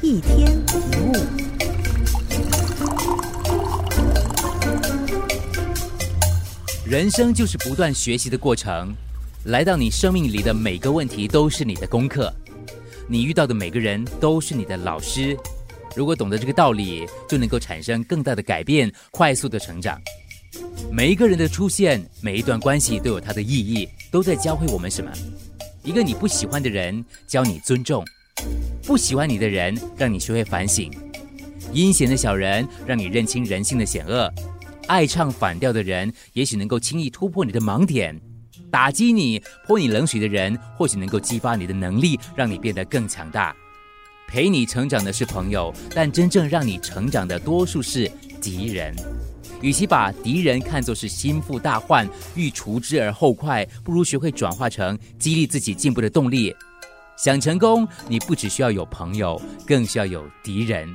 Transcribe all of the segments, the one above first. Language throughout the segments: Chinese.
一天一物。人生就是不断学习的过程，来到你生命里的每个问题都是你的功课，你遇到的每个人都是你的老师。如果懂得这个道理，就能够产生更大的改变，快速的成长。每一个人的出现，每一段关系都有它的意义，都在教会我们什么？一个你不喜欢的人，教你尊重；不喜欢你的人，让你学会反省；阴险的小人，让你认清人性的险恶。爱唱反调的人，也许能够轻易突破你的盲点；打击你、泼你冷水的人，或许能够激发你的能力，让你变得更强大。陪你成长的是朋友，但真正让你成长的多数是敌人。与其把敌人看作是心腹大患，欲除之而后快，不如学会转化成激励自己进步的动力。想成功，你不只需要有朋友，更需要有敌人。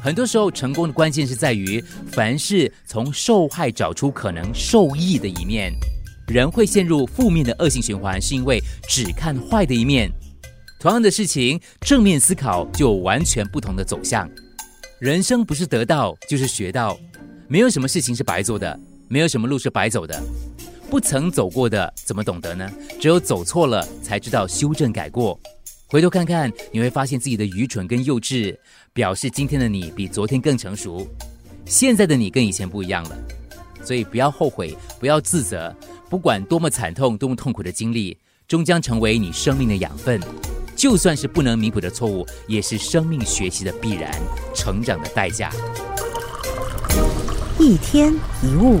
很多时候，成功的关键是在于，凡事从受害找出可能受益的一面。人会陷入负面的恶性循环，是因为只看坏的一面。同样的事情，正面思考就完全不同的走向。人生不是得到就是学到，没有什么事情是白做的，没有什么路是白走的。不曾走过的，怎么懂得呢？只有走错了，才知道修正改过。回头看看，你会发现自己的愚蠢跟幼稚，表示今天的你比昨天更成熟，现在的你跟以前不一样了。所以不要后悔，不要自责，不管多么惨痛、多么痛苦的经历，终将成为你生命的养分。就算是不能弥补的错误，也是生命学习的必然，成长的代价。一天一物，